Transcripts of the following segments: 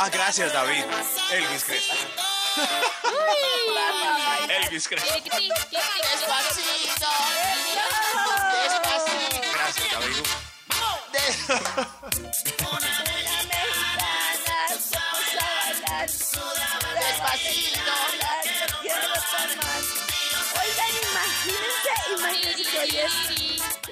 Ah, gracias, David. Elvis Crespo. Elvis Crespo. Despacito, despacito. Gracias, David. Despacito. Oigan, imagínense, imagínense que hoy es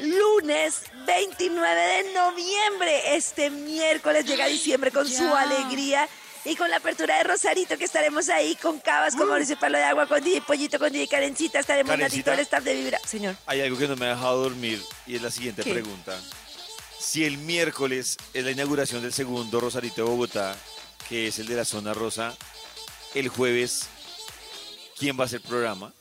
lunes 29 de noviembre. Este miércoles llega diciembre con su alegría. Y con la apertura de Rosarito, que estaremos ahí con Cabas, con Mauricio Palo de Agua, con DJ Pollito, con DJ Karencita, estaremos Karencita. El staff de Vibra. Señor. Hay algo que no me ha dejado dormir y es la siguiente ¿Qué? pregunta. Si el miércoles es la inauguración del segundo Rosarito de Bogotá, que es el de la zona rosa, el jueves, ¿quién va a hacer programa?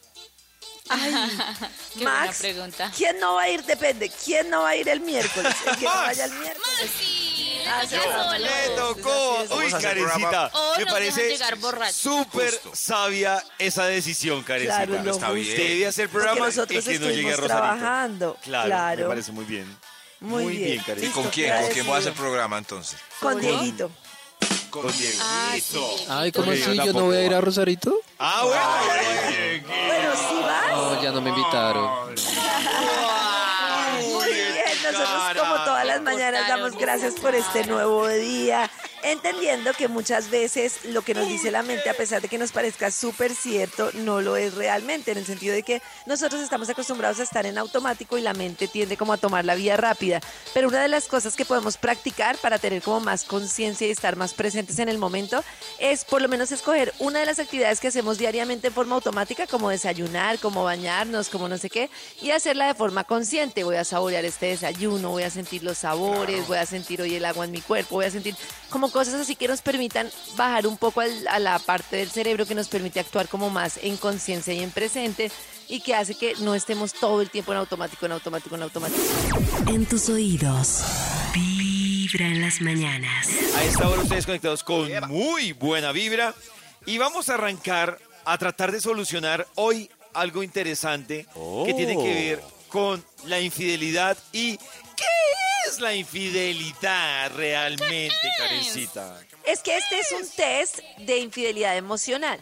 Ay, Qué buena Max, pregunta. ¿quién no va a ir? Depende. ¿Quién no va a ir el miércoles? El que no vaya el miércoles. Ah, sí. Le tocó. Uy, Vamos a hacer Karencita, programa. O me nos parece dejan llegar borrachos. súper Justo. sabia esa decisión, Karencita. Claro, lo está justo. bien. Usted debe hacer Porque programa nosotros y que no llegue a estuvimos Rosarito. trabajando. Claro, Claro. me parece muy bien. Muy bien. ¿Y Karencita. con Listo, quién? ¿Con quién voy a hacer agradecido. programa entonces? Con Dieguito. Con Diego. Ah, sí. Ay, ¿cómo así? yo ¿Yo no voy a ir a Rosarito? Ah, bueno. Bueno, si vas. No, ya no me invitaron. Muy bien, nosotros como todas las mañanas damos gracias por este nuevo día, entendiendo que muchas veces lo que nos dice la mente, a pesar de que nos parezca súper cierto, no lo es realmente, en el sentido de que nosotros estamos acostumbrados a estar en automático y la mente tiende como a tomar la vía rápida. Pero una de las cosas que podemos practicar para tener como más conciencia y estar más presentes en el momento es por lo menos escoger una de las actividades que hacemos diariamente en forma automática, como desayunar, como bañarnos, como no sé qué, y hacerla de forma consciente. Voy a saborear este desayuno, voy a sentir los sabores, voy a sentir hoy el agua en mi cuerpo, voy a sentir como cosas así que nos permitan bajar un poco al- a la parte del cerebro que nos permite actuar como más en conciencia y en presente y que hace que no estemos todo el tiempo en automático, en automático, en automático. En tus oídos, Vibra en las mañanas. A esta hora ustedes conectados con muy buena vibra y vamos a arrancar a tratar de solucionar hoy algo interesante que tiene que ver con la infidelidad y ¿qué es la infidelidad realmente, Karencita? Es que este es un test de infidelidad emocional.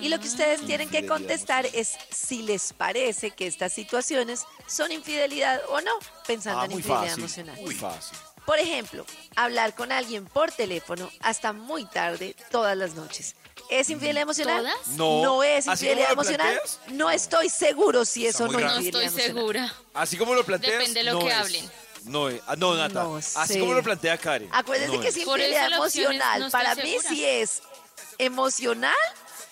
Y lo que ustedes tienen que Infidelidad contestar es si les parece que estas situaciones son infidelidad o no, pensando Ah, en infidelidad fácil, emocional. muy fácil. Por ejemplo, hablar con alguien por teléfono hasta muy tarde todas las noches. ¿Es infidelidad emocional? ¿Todas? No. es ¿Así infidelidad emocional? planteas? No estoy seguro si eso no es raro. No infidelidad estoy emocional. segura. Así como lo planteas, Depende de lo no que es. hablen. No. Ah, no, Nata. No Así sé. como lo plantea Karen. Acuérdense no que es. Por la opción es emocional. no Para mí segura. sí es emocional.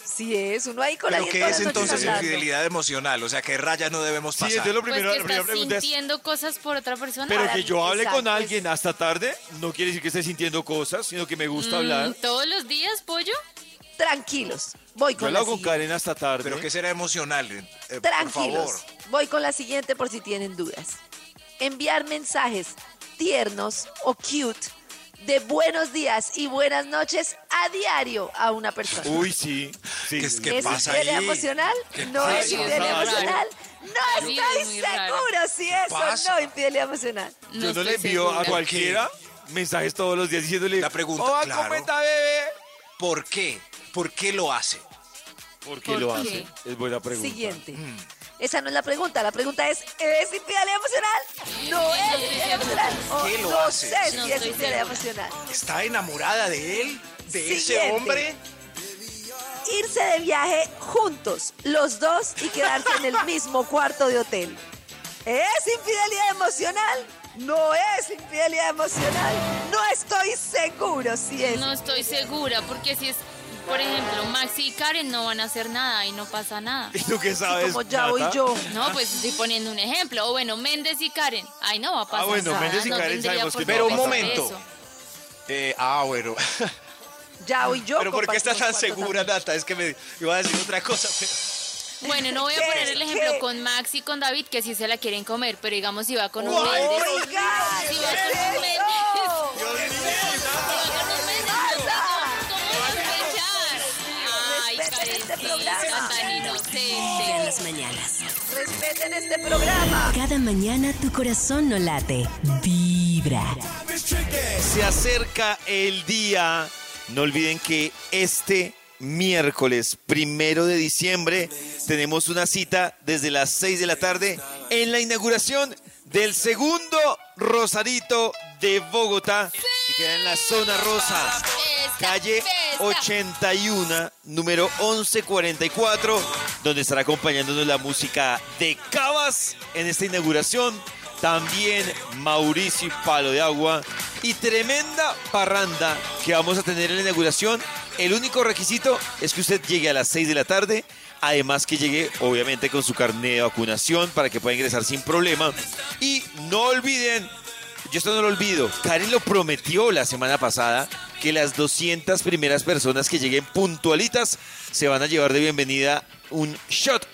Sí es. Uno ahí con ¿Pero alguien qué es entonces hablando. infidelidad emocional? O sea, ¿qué raya no debemos Sí, pasar? entonces lo Pues primero, que la primera estás pregunta es, sintiendo cosas por otra persona. pero Para que mí, yo hable exacto, con alguien hasta tarde no quiere decir que esté sintiendo cosas, sino que me gusta Mm, hablar. ¿Todos los días, pollo? Tranquilos. Voy Yo con lo la hago con siguiente. Karen hasta tarde. ¿Pero qué será emocional? Eh, por Tranquilos. favor. Voy con la siguiente por si tienen dudas. Enviar mensajes tiernos o cute de buenos días y buenas noches a diario a una persona. Uy, sí. sí. ¿Qué es que ¿Es pasa infidelidad ahí? emocional? ¿Qué No pasa? es infidelidad emocional. No Sí, estoy es seguro si eso pasa? no infidelidad emocional. Yo no le envío a segura. cualquiera mensajes todos los días diciéndole. La pregunta, "Oh, claro. ¿cómo está, bebé? ¿Por qué? ¿Por qué lo hace? ¿Por qué ¿Por lo qué? hace? Es buena pregunta. Siguiente. Mm. Esa no es la pregunta. La pregunta es, ¿es infidelidad emocional? No es infidelidad emocional. O qué lo no hace? sé si No es infidelidad emocional. ¿Está enamorada de él? ¿De ese hombre? irse de viaje juntos, los dos, y quedarse en el mismo cuarto de hotel. ¿Es infidelidad emocional? No es infidelidad emocional. No estoy seguro si es. No estoy segura, porque si es, por ejemplo, Maxi y Karen no van a hacer nada y no pasa nada. ¿Y tú qué sabes? como ya voy yo. No, pues estoy poniendo un ejemplo. O bueno, Méndez y Karen. Ay, no va a pasar Ah, bueno, nada. Méndez y no Karen sabemos que Pero un momento. eso. Eh, ah, bueno. Ya hoy yo. Pero ¿por qué está tan segura, Nata? Es que me iba a decir otra cosa, pero... Bueno, no voy a poner el ejemplo ¿Qué? con Max y con David, que sí se la quieren comer, pero digamos si va con un. Méndez. Oiga, Si ¿qué va con un Méndez. Las mañanas. Respeten este programa. Cada mañana tu corazón no late. Vibra. Se acerca el día. No olviden que este miércoles primero de diciembre tenemos una cita desde las 6 de la tarde en la inauguración del segundo Rosarito de Bogotá que queda en la zona rosa. Fiesta, Calle fiesta. 81, número 1144, donde estará acompañándonos la música de Cabas en esta inauguración. También Mauricio Palo de Agua. Y tremenda parranda que vamos a tener en la inauguración. El único requisito es que usted llegue a las 6 de la tarde. Además que llegue obviamente con su carnet de vacunación para que pueda ingresar sin problema. Y no olviden yo esto no lo olvido. Karen lo prometió la semana pasada que las 200 primeras personas que lleguen puntualitas se van a llevar de bienvenida un shot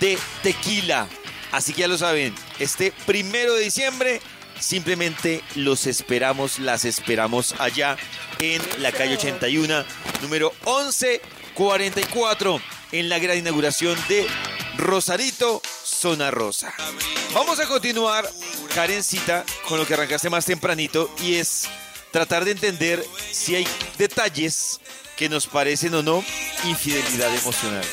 de tequila. Así que ya lo saben, este primero de diciembre simplemente los esperamos, las esperamos allá en la calle 81, número 1144, en la gran inauguración de Rosarito, Zona Rosa. Vamos a continuar, Karencita, con lo que arrancaste más tempranito y es tratar de entender si hay detalles que nos parecen o no infidelidad emocional.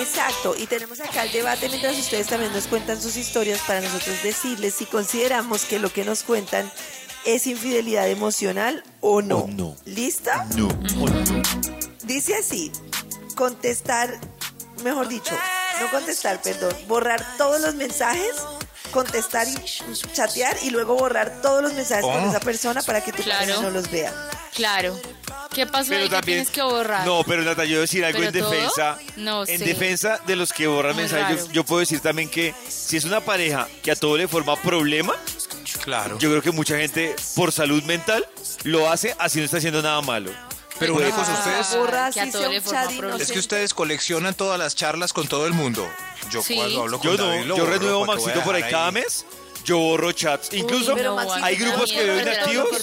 Exacto, y tenemos acá el debate mientras ustedes también nos cuentan sus historias para nosotros decirles si consideramos que lo que nos cuentan es infidelidad emocional o no. O no. ¿Lista? No, o no. Dice así, contestar, mejor dicho, no contestar, perdón, borrar todos los mensajes, contestar y chatear y luego borrar todos los mensajes con Oh. esa persona para que tu Claro. pareja no los vea. Claro. ¿Qué pasó ahí Pero que también. tienes que borrar? No, pero Nata, yo voy a decir algo en ¿Pero todo? defensa. No En sé. defensa de los que borran Muy mensajes, yo, yo puedo decir también que si es una pareja que a todo le forma problema, Claro. yo creo que mucha gente, por salud mental, lo hace así no está haciendo nada malo. Pero una cosa, ustedes... Borra que a así todo sea le un forma chat problema. Es que ustedes coleccionan todas las charlas con todo el mundo. Yo Sí. cuando hablo con Yo no, David lo yo borro, renuevo ¿para qué voy a Maxito por ahí cada mes, yo borro chats. Incluso no, hay grupos que veo inactivos. lo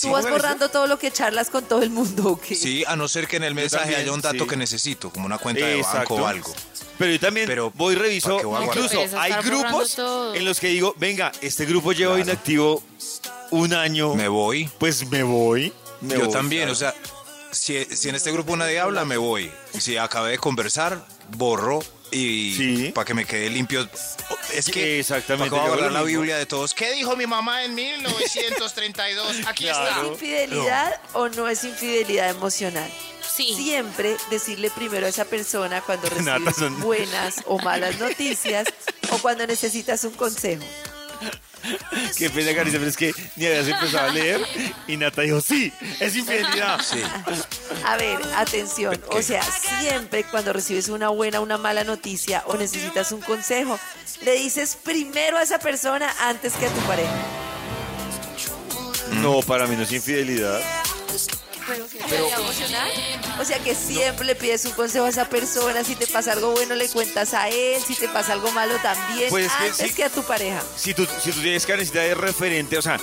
Tú vas borrando todo lo que charlas con todo el mundo, ¿ok? Sí, a no ser que en el mensaje haya un dato sí. que necesito, como una cuenta de Exacto. banco o algo. Pero yo también Pero, voy y reviso. ¿para qué voy a guardar? Incluso hay grupos en los que digo, venga, este grupo lleva Claro. inactivo un año. Me voy. Pues me voy. me Yo voy, también, claro. o sea, si, si en este grupo nadie habla, me voy. Si acabé de conversar, borro y Sí. para que me quede limpio. Es que Exactamente, ¿para lo la. Biblia de todos. ¿Qué dijo mi mamá en 1932? Aquí Claro. está. ¿Es infidelidad o no es infidelidad emocional? Sí. Siempre decirle primero a esa persona cuando recibes son- buenas o malas noticias o cuando necesitas un consejo. Qué pena, Caricia, pero es que ni habías empezado a leer y Nata dijo, sí, es infidelidad. Sí. A ver, atención. O sea, siempre cuando recibes una buena o una mala noticia o necesitas un consejo, le dices primero a esa persona antes que a tu pareja. No, para mí no es infidelidad. O sea que siempre le pides un consejo a esa persona. Si te pasa algo bueno, le cuentas a él. Si te pasa algo malo, también. Pues es que antes sí. que a tu pareja. Si tú, si tú tienes que necesitar de referente, o sea,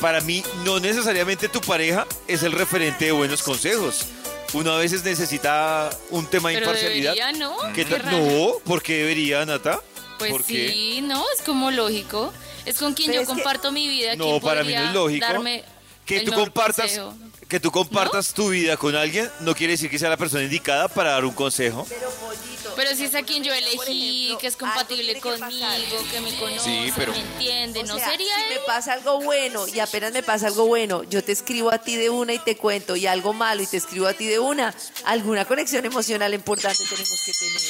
para mí no necesariamente tu pareja es el referente de buenos consejos. Uno a veces necesita un tema de Pero imparcialidad. debería, ¿no? ¿Qué Qué tal? raro. No, ¿por qué debería, Nata? Pues ¿Por qué? sí, no, es como lógico. Es con quien Pero yo que- comparto mi vida. No, para mí no es lógico darme que tú compartas consejo. Que tú compartas tu vida con alguien no quiere decir que sea la persona indicada para dar un consejo. Pero, pollito. Pero si es a quien yo elegí, ejemplo, que es compatible que conmigo, pasar. que me conoce, Sí, pero- me entiende, O ¿no sea, sería si él? me pasa algo bueno y apenas me pasa algo bueno, yo te escribo a ti de una y te cuento, y algo malo y te escribo a ti de una, alguna conexión emocional importante tenemos que tener.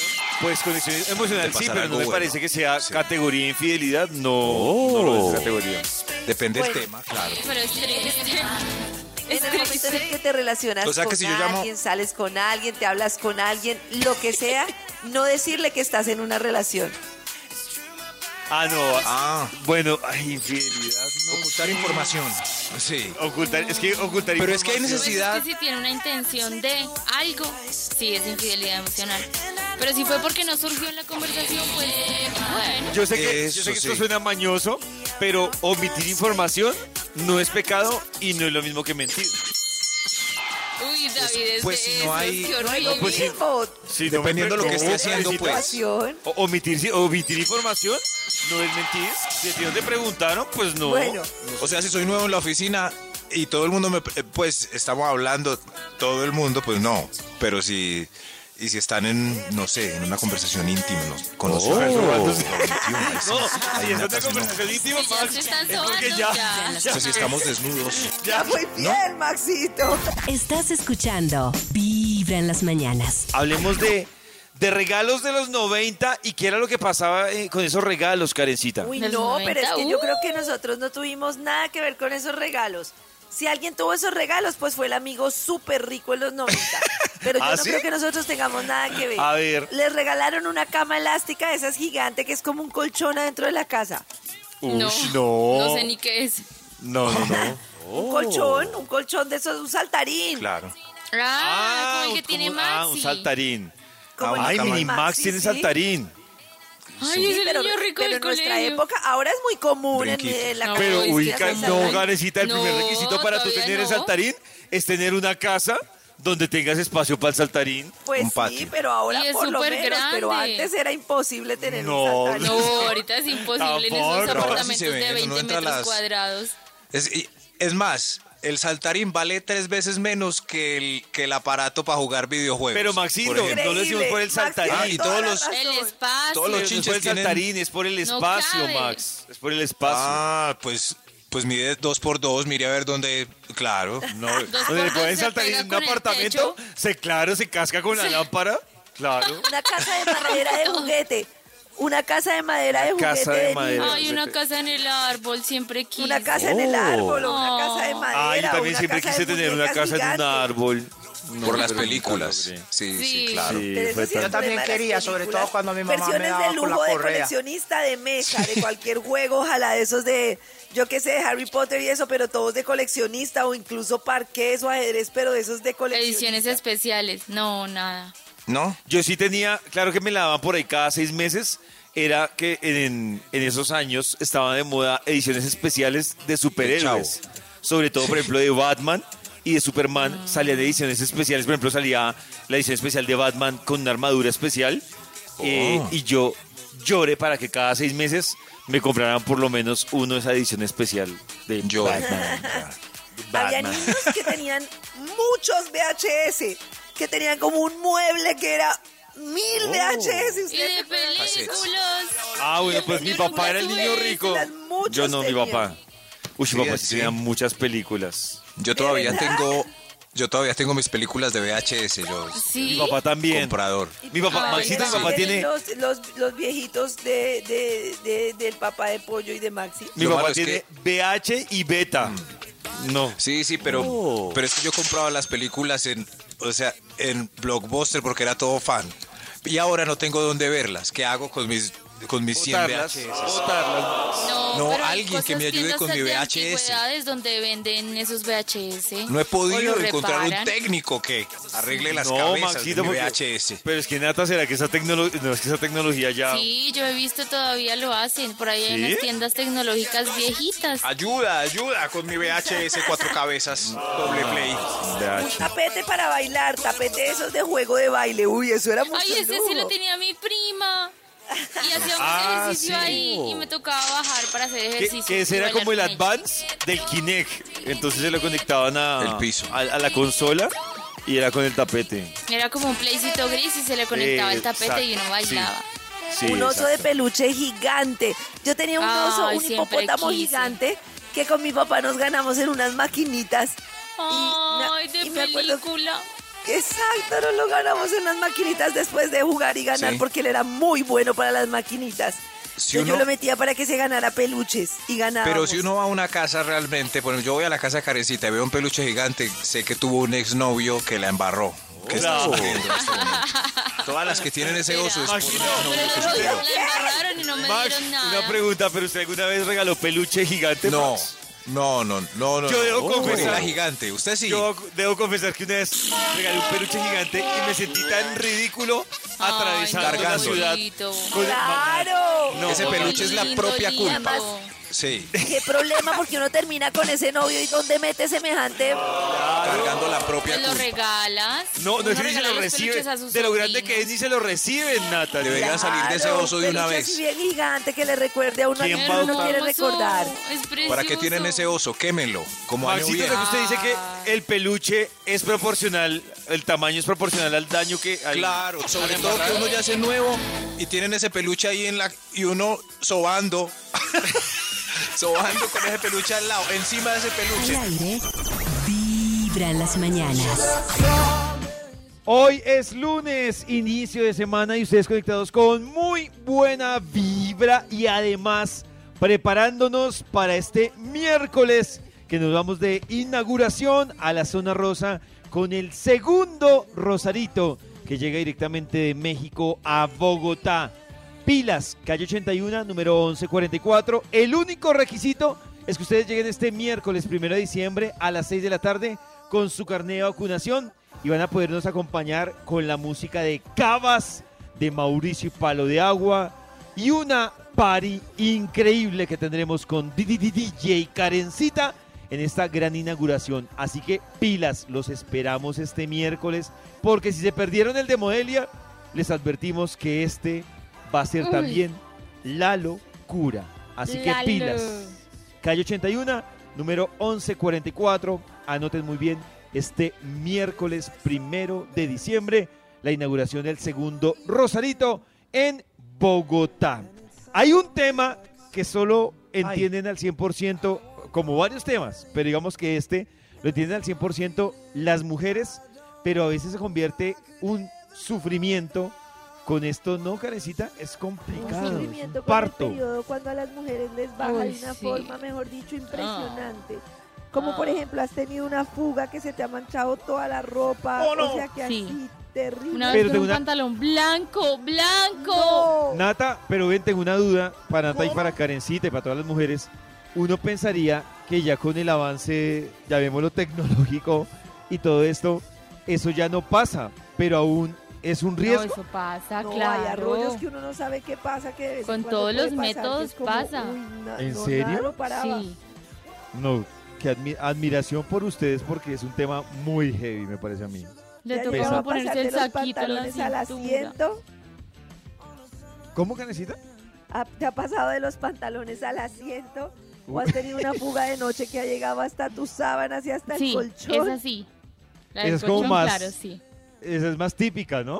Pues conexión emocional sí, pero no me bueno. parece que sea Sí. categoría de infidelidad. No, no lo es categoría. Depende Bueno. del tema, claro. Pero es triste. Es En el momento en el que te relacionas O sea, que con si yo llamo- alguien, sales con alguien, te hablas con alguien, lo que sea, no decirle que estás en una relación. Ah, no. Ah, Bueno, ay, infidelidad. No. ocultar información. Sí. Ocultar, es que ocultar Pero es que hay necesidad. Pues es que si tiene una intención de algo, sí es infidelidad emocional. Pero si fue porque no surgió en la conversación, pues bueno. Yo sé que, Eso yo sé que sí. esto suena mañoso, pero omitir información no es pecado y no es lo mismo que mentir. Uy, David, es pues de si no esos, hay- qué no horrible. Pues no Dependiendo me lo que esté haciendo, pues. Situación. O- Omitir, información no es mentir. Si a ti no te preguntaron, pues no. Bueno, O sea, si soy nuevo en la oficina y todo el mundo me... eh, Pues estamos hablando, todo el mundo, pues no. Pero si... Y si están en, no sé, en una conversación íntima, ¿no? con los Oh. ahí sí, No, ahí es una no. conversación íntima, Max, es porque sobando, ya, ya. O sea, si estamos desnudos. ya muy bien, Maxito. Estás escuchando Vibra en las mañanas. Hablemos de, de regalos de los 90 y qué era lo que pasaba eh, con esos regalos, Karencita. Uy, no, pero es 90, que yo creo que nosotros no tuvimos nada que ver con esos regalos. Si alguien tuvo esos regalos, pues fue el amigo súper rico en los 90. Pero yo ¿Ah, no sí? creo que nosotros tengamos nada que ver. A ver. Les regalaron una cama elástica de esas gigantes que es como un colchón adentro de la casa. No, Ush, no. no sé ni qué es. No, no, no. Un colchón, un colchón de esos, un saltarín. Claro. Ah, como el que un- tiene Maxi. Ah, un saltarín. Como el Ay, Mini Maxi, Max tiene sí. saltarín. Ay, es el pero, niño rico pero del en nuestra época, ahora es muy común en, en la No, casa. Pero ubica, no. Garecita, el primer requisito para tú tener el saltarín es tener una casa donde tengas espacio para el saltarín. Pues un sí, pero ahora Y es por lo menos. Pero antes era imposible tener No, un saltarín. No, ahorita es imposible en esos sí apartamentos ven, de uno 20 entra a metros las- cuadrados. Es, y- es más, el saltarín vale tres veces menos que el, que el aparato para jugar videojuegos. Pero Maxito, no lo decimos por el saltarín. Ah, y todos los-. El espacio. Todos los Pero no es chinches por el saltarín, es por el espacio. Max. Es por el espacio. Ah, pues, pues mide dos por dos, mire a ver dónde. Claro. No, donde le pueden saltar en un apartamento, se claro, se casca con la lámpara. Claro. Una casa de madera de juguete. Una casa de madera de Una juguete. casa de de madera. Ay, una casa en el árbol, siempre quise. Una casa en el árbol, o una casa de madera. Ah, yo también una siempre casa quise tener una casa en un árbol. No, por las películas. Sí, sí, Sí. claro. Sí, Yo también quería, sobre todo cuando mi mamá me Versiones daba de con la lujo de correa. coleccionista de mesa, de cualquier juego, ojalá de esos de, yo qué sé, de Harry Potter y eso, pero todos de coleccionista o incluso parqués o ajedrez, pero de esos de coleccionista. Ediciones especiales. No, nada. ¿No? Yo sí tenía, claro que me la daban por ahí cada seis meses. Era que en, en esos años estaban de moda ediciones especiales de superhéroes. Sobre todo, por ejemplo, de Batman y de Superman. Salían ediciones especiales. Por ejemplo, salía la edición especial de Batman con una armadura especial. Eh, y yo lloré para que cada seis meses me compraran por lo menos uno de esa edición especial de Yo. Batman. Había Batman. niños que tenían muchos VHS, que tenían como un mueble que era mil VHS. Y ¿usted de películas. Ah, bueno, pues mi papá era el niño rico. Yo no, mi papá. Uy, Sí, mi papá sí sí. tenía muchas películas. Yo todavía tengo. Yo todavía tengo mis películas de VHS, yo. Sí. Mi papá también. Comprador. Mi papá, Maxito, mi papá tiene, Los, los, los viejitos de, de- de- del papá de Pollo y de Maxi. mi Lo papá tiene VH y beta. No. Sí, sí, pero, Oh. pero es que yo compraba las películas en, o sea, en Blockbuster porque era todo fan. Y ahora no tengo dónde verlas. ¿Qué hago con mis, con mis 100 Botarlas, VHS? botarlas. No, pero hay alguien que me ayude con mi VHS. donde venden esos VHS. No he podido encontrar un técnico que arregle las no, cabezas Maxito, de mi porque- VHS. Pero es que Nata, ¿será que esa tecnología, no es que esa tecnología ya... Sí, yo he visto todavía lo hacen. Por ahí hay ¿Sí? unas tiendas tecnológicas viejitas. Ayuda, ayuda con mi VHS cuatro cabezas, doble play. Un tapete para bailar, tapete esos de juego de baile. Uy, eso era mucho Ay, ese sí lo tenía mi prima. Y hacíamos Ah, ejercicio sí. ahí y me tocaba bajar para hacer ejercicio. que ese era como el advance del Kinect. Entonces se lo conectaban a, El piso. a, a la consola y era con el tapete. Era como un playcito gris y se le conectaba el tapete y uno sí. bailaba. Sí, un oso de peluche gigante. Yo tenía un oso, Ay, un hipopótamo quise. gigante que con mi papá nos ganamos en unas maquinitas. Ay, y de me acuerdo- película. Exacto, nos lo ganamos en unas maquinitas después de jugar y ganar Sí. porque él era muy bueno para las maquinitas. Si Yo lo metía para que se ganara peluches y ganaba. Pero si uno va a una casa realmente, bueno, yo voy a la casa de Karencita y veo un peluche gigante, sé que tuvo un exnovio que la embarró. que en este. Todas las que tienen ese oso es no nada. una pregunta, pero usted alguna vez regaló peluche gigante? No, Max? No, no, no, no. Yo debo no. confesar- gigante. Usted sí. Yo debo confesar que una vez regalé un peluche gigante y me sentí tan ridículo atravesando Ay, no, la ciudad. con ¡Claro! No, Ese peluche es la propia lindo. culpa. Sí, ¿Qué problema? Porque uno termina con ese novio y ¿dónde mete semejante? cargando la propia Pues lo culpa. regalas. No, no es que ni se lo reciben. De lo grande que es, ni se lo reciben, Natalia. Deberían salir de ese oso de una vez. así bien gigante que le recuerde a uno a ¿Quién quien va a uno no quiere recordar. Es precioso. ¿Para qué tienen ese oso? Quémenlo. Como año Maxito, que usted dice que el peluche es proporcional, el tamaño es proporcional al daño que... al- Claro, sobre todo que uno ya hace nuevo y tienen ese peluche ahí en la y uno sobando, sobando con ese peluche al lado, encima de ese Al peluche. aire, vibra en las mañanas. Hoy es lunes, inicio de semana y ustedes conectados con muy buena vibra y además preparándonos para este miércoles que nos vamos de inauguración a la zona rosa con el segundo Rosarito que llega directamente de México a Bogotá. Pilas, calle 81, número 1144. El único requisito es que ustedes lleguen este miércoles 1 de diciembre a las 6 de la tarde con su carnet de vacunación y van a podernos acompañar con la música de Cabas, de Mauricio y Palo de Agua y una party increíble que tendremos con DJ Karencita en esta gran inauguración. Así que pilas, los esperamos este miércoles porque si se perdieron el de Modelia, les advertimos que este va a ser Uy. también la locura. Así que Lalo. pilas. Calle 81, número 1144. Anoten muy bien, este miércoles primero de diciembre, la inauguración del segundo Rosarito en Bogotá. Hay un tema que solo entienden al 100%, como varios temas, pero digamos que este lo entienden al 100% las mujeres, pero a veces se convierte un sufrimiento con esto, ¿no, Karencita? Es Un complicado. es un sufrimiento con parto. el periodo cuando a las mujeres les baja Uy, de una sí. forma, mejor dicho, impresionante. Como Ah. por ejemplo, has tenido una fuga que se te ha manchado toda la ropa, Oh, no. o sea que Sí. así terrible. Una Pero vez con tengo un una- pantalón blanco, blanco. No. Nata, pero ven, tengo una duda para Nata y ¿Cómo? para Karencita y para todas las mujeres. Uno pensaría que ya con el avance, llamémoslo tecnológico y todo esto, eso ya no pasa, pero aún es un No, riesgo. eso pasa, No, claro. hay arroyos que uno no sabe qué pasa, que de vez Con todos los pasar, que métodos como, pasa. uy, na- ¿En no, serio? Sí. No, que admi- admiración por ustedes porque es un tema muy heavy, me parece a mí. Le ¿Te ha toca llegado a a uno ponerse el los saquito en la pantalones al asiento? ¿Cómo, Karencita? ¿Ha- ¿Te ha pasado de los pantalones al asiento? ¿O has tenido una fuga de noche que ha llegado hasta tus sábanas y hasta el Sí, colchón? es así. La del es como colchón, más- claro, sí. Esa es más típica, ¿no?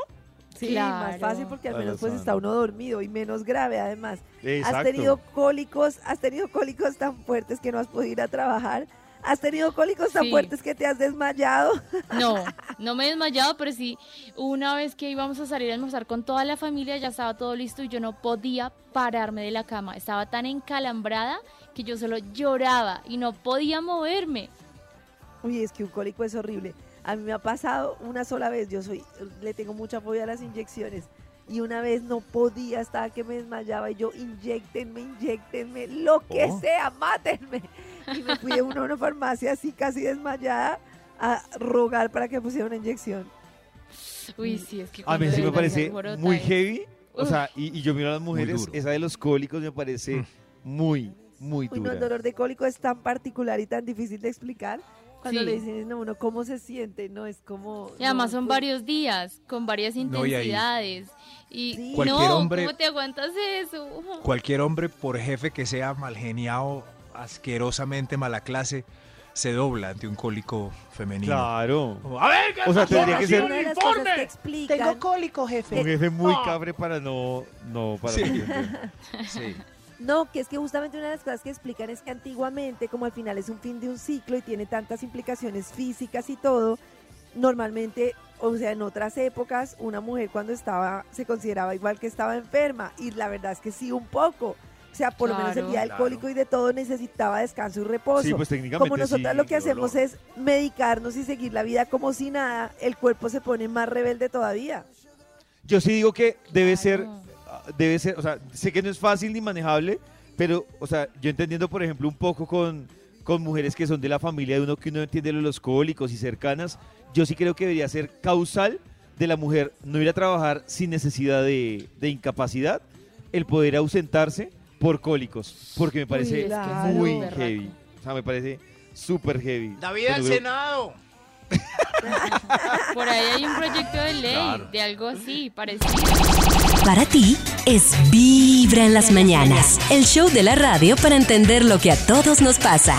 Sí, más fácil porque al menos pues está uno dormido y menos grave además. Exacto. Has tenido cólicos, has tenido cólicos tan fuertes que no has podido ir a trabajar. Has tenido cólicos tan Sí. fuertes que te has desmayado. No, no me he desmayado, pero sí, una vez que íbamos a salir a almorzar con toda la familia, ya estaba todo listo y yo no podía pararme de la cama. Estaba tan encalambrada que yo solo lloraba y no podía moverme. Uy, es que un cólico es horrible. A mí me ha pasado una sola vez, yo soy, le tengo mucha fobia a las inyecciones. Y una vez no podía, estaba que me desmayaba y yo, inyectenme, inyectenme, lo que Oh. sea, mátenme. Y me fui de una, a una farmacia así casi desmayada a rogar para que pusiera una inyección. Uy, sí, es que A mí sí me parece muy heavy. O sea, y, y yo miro a las mujeres, esa de los cólicos me parece Mm. muy, muy Uy, no, dura. el dolor de cólico es tan particular y tan difícil de explicar. Cuando Sí. le dicen a uno cómo se siente, no es como... Y además no, son pues, varios días, con varias No, y ahí- intensidades. Y, Sí. Cualquier no, hombre- ¿cómo te aguantas eso? Cualquier hombre, por jefe que sea mal geniado, asquerosamente mala clase, se dobla ante un cólico femenino. Claro. Como, A ver, ¿qué O sea, tendría que ser- cosas que explican... cólico, Un jefe. jefe muy cabre para no, no, para Sí. Sí. No, que es que justamente una de las cosas que explican es que antiguamente, como al final es un fin de un ciclo y tiene tantas implicaciones físicas y todo, normalmente, o sea, en otras épocas, una mujer cuando estaba, se consideraba igual que estaba enferma. Y la verdad es que sí, un poco. O sea, por lo menos el día Claro. cólico y de todo necesitaba descanso y reposo. Sí, pues técnicamente como nosotras sí, lo que dolor. hacemos es medicarnos y seguir la vida como si nada, el cuerpo se pone más rebelde todavía. Yo sí digo que debe ser, Claro. debe ser, o sea, sé que no es fácil ni manejable, pero, o sea, yo entendiendo, por ejemplo, un poco con, con mujeres que son de la familia de uno que uno entiende lo de los cólicos y cercanas, yo sí creo que debería ser causal de la mujer no ir a trabajar sin necesidad de, de incapacidad, el poder ausentarse por cólicos, porque me parece que es muy heavy. O sea, me parece súper heavy. David al Senado. Por ahí hay un proyecto de ley de algo así, parecido. Para ti es Vibra en las mañanas, el show de la radio para entender lo que a todos nos pasa.